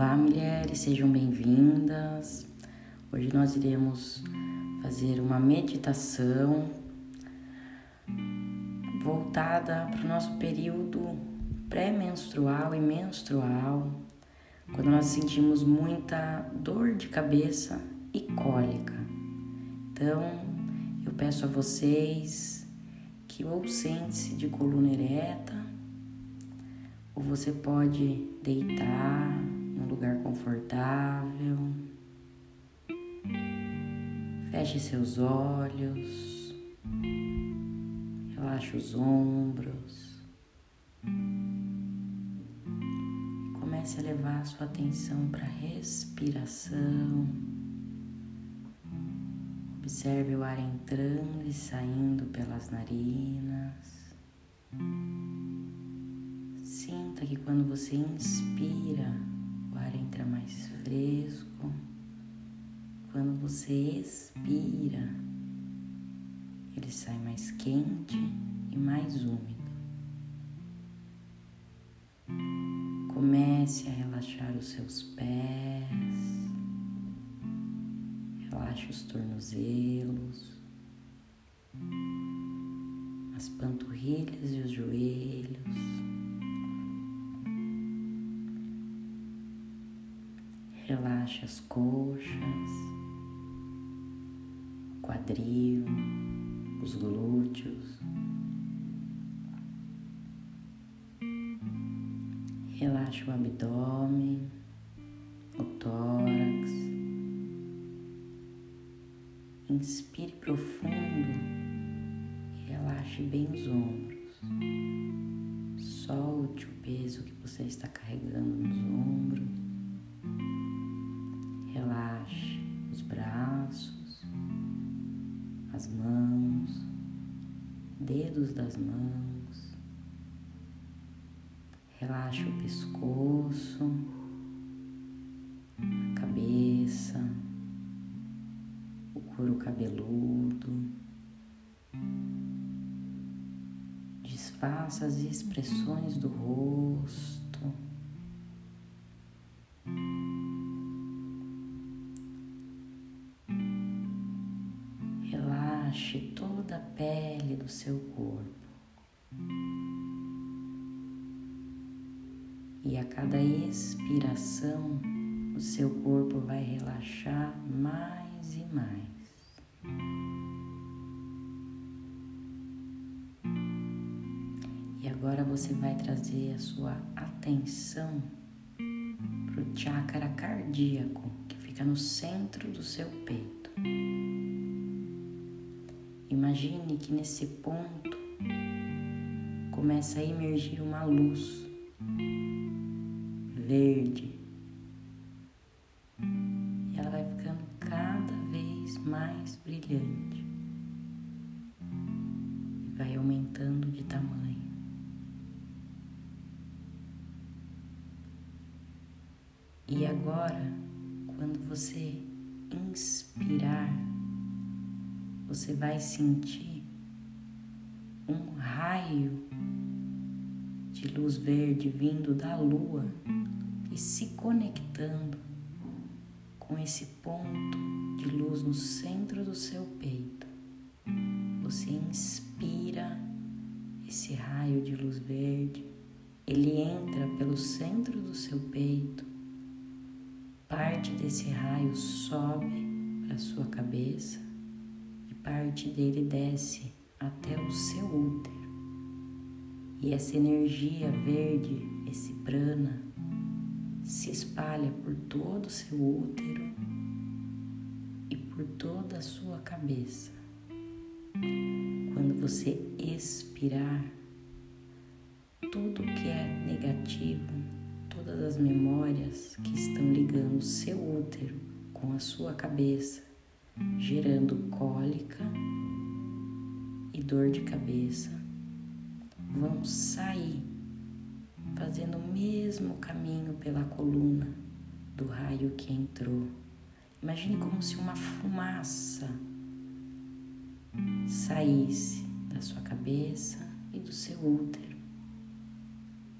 Olá, mulheres, sejam bem-vindas. Hoje nós iremos fazer uma meditação voltada para o nosso período pré-menstrual e menstrual, quando nós sentimos muita dor de cabeça e cólica. Então, eu peço a vocês que ou sente-se de coluna ereta, ou você pode deitar num lugar confortável. Feche seus olhos, relaxe os ombros. Comece a levar a sua atenção para a respiração. Observe o ar entrando e saindo pelas narinas. Sinta que quando você inspira, ar entra mais fresco. Quando você expira, ele sai mais quente e mais úmido. Comece a relaxar os seus pés, relaxe os tornozelos, as panturrilhas e os joelhos. Relaxe as coxas, o quadril, os glúteos. Relaxe o abdômen, o tórax. Inspire profundo e relaxe bem os ombros. Solte o peso que você está carregando nos ombros. Dedos das mãos. Relaxa o pescoço, a cabeça, o couro cabeludo. Desfaça as expressões do rosto. Relaxe toda a pele do seu corpo. E a cada expiração, o seu corpo vai relaxar mais e mais. E agora você vai trazer a sua atenção para o chakra cardíaco que fica no centro do seu peito. Imagine que nesse ponto começa a emergir uma luz verde. E ela vai ficando cada vez mais brilhante. E vai aumentando de tamanho. E agora, quando você inspirar, você vai sentir um raio de luz verde vindo da lua e se conectando com esse ponto de luz no centro do seu peito. Você inspira esse raio de luz verde, ele entra pelo centro do seu peito, parte desse raio sobe para sua cabeça parte dele desce até o seu útero. E essa energia verde, esse prana, se espalha por todo o seu útero e por toda a sua cabeça. Quando você expirar, tudo que é negativo, todas as memórias que estão ligando o seu útero com a sua cabeça, gerando cólica e dor de cabeça, vão sair fazendo o mesmo caminho pela coluna do raio que entrou. Imagine como se uma fumaça saísse da sua cabeça e do seu útero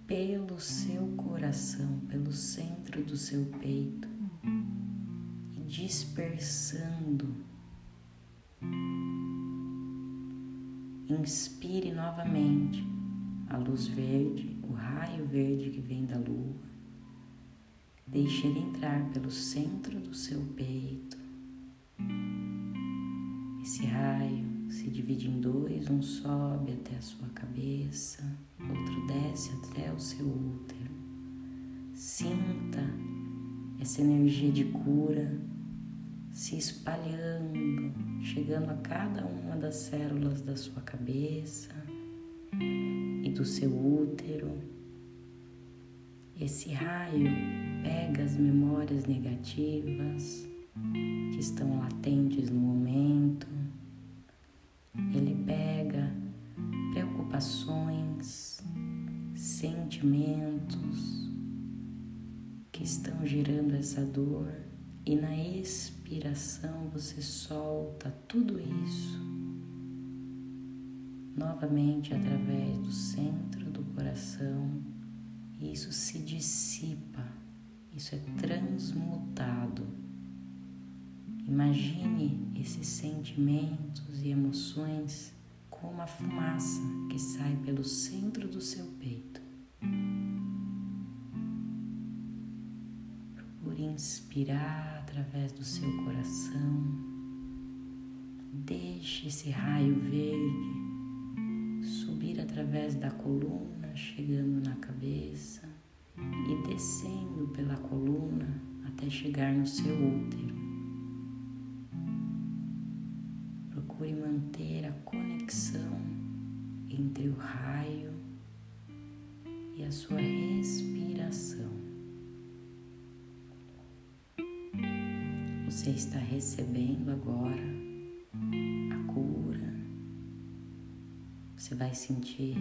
pelo seu coração, pelo centro do seu peito dispersando. Inspire novamente a luz verde, o raio verde que vem da lua. Deixe ele entrar pelo centro do seu peito. Esse raio se divide em dois, um sobe até a sua cabeça, outro desce até o seu útero. Sinta essa energia de cura se espalhando, chegando a cada uma das células da sua cabeça e do seu útero. Esse raio pega as memórias negativas que estão latentes no momento ele pega preocupações, sentimentos que estão gerando essa dor e na expiração você solta tudo isso novamente através do centro do coração e isso se dissipa, isso é transmutado Imagine esses sentimentos e emoções como uma fumaça que sai pelo centro do seu peito. Inspirar através do seu coração. Deixe esse raio verde subir através da coluna, chegando na cabeça e descendo pela coluna até chegar no seu útero. procure manter a conexão entre o raio e a sua respiração. Você está recebendo agora a cura. Você vai sentir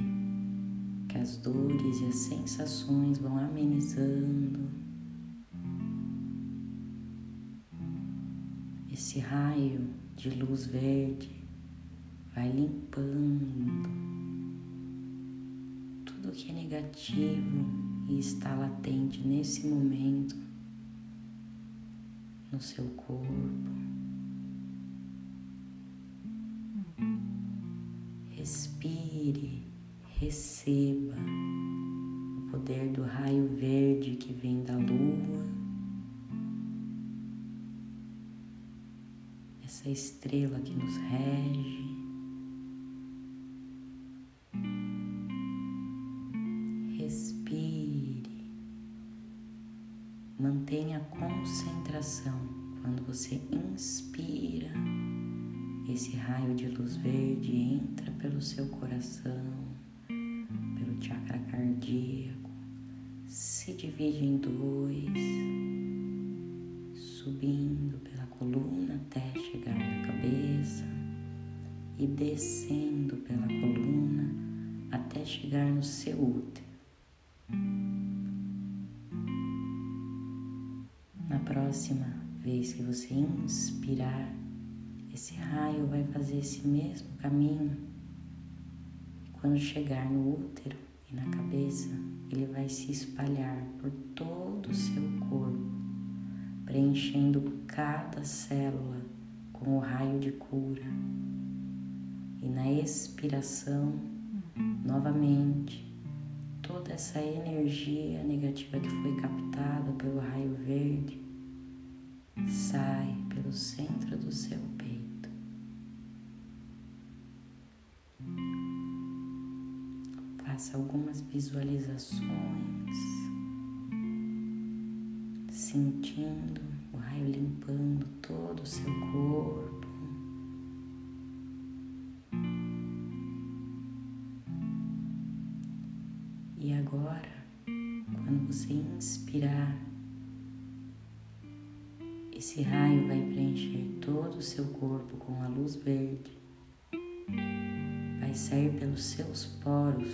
que as dores e as sensações vão amenizando. Esse raio de luz verde vai limpando tudo que é negativo e está latente nesse momento no seu corpo. Respire, receba o poder do raio verde que vem da lua essa estrela que nos rege. Respire. Mantenha a concentração você inspira. Esse raio de luz verde entra pelo seu coração, pelo chakra cardíaco, se divide em dois, subindo pela coluna até chegar na cabeça e descendo pela coluna até chegar no seu útero. Na próxima vez que você inspirar, esse raio vai fazer esse mesmo caminho. Quando chegar no útero e na cabeça, ele vai se espalhar por todo o seu corpo preenchendo cada célula com o raio de cura. E na expiração, novamente, toda essa energia negativa que foi captada pelo raio verde sai pelo centro do seu peito. Faça algumas visualizações sentindo o raio limpando todo o seu corpo. E agora, quando você inspirar, esse raio vai preencher todo o seu corpo com a luz verde, vai sair pelos seus poros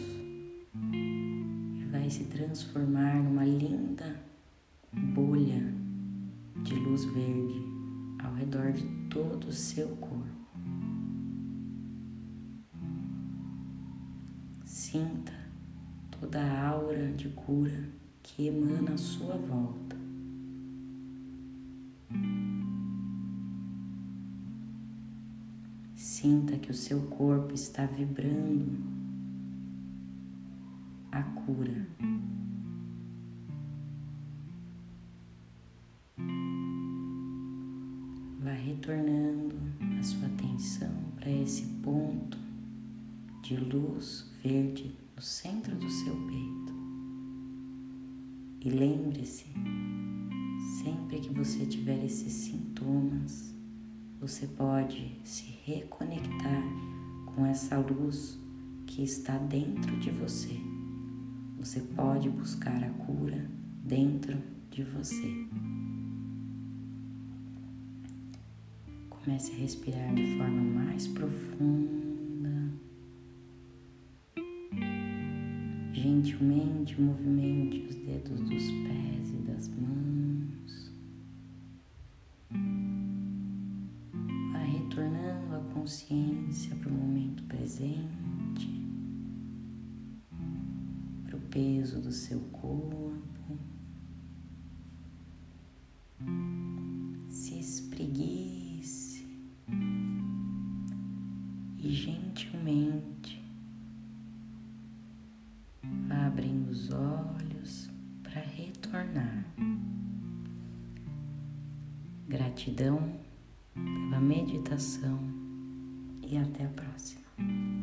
e vai se transformar numa linda bolha de luz verde ao redor de todo o seu corpo. Sinta toda a aura de cura que emana à sua volta. Sinta que o seu corpo está vibrando a cura. Vá retornando a sua atenção para esse ponto de luz verde no centro do seu peito. E lembre-se, sempre que você tiver esses sintomas, você pode se reconectar com essa luz que está dentro de você. Você pode buscar a cura dentro de você. Comece a respirar de forma mais profunda. Gentilmente movimente os dedos dos pés e das mãos. Consciência para o momento presente, para o peso do seu corpo. Se espreguice e gentilmente vá abrindo os olhos para retornar. Gratidão pela meditação e até a próxima.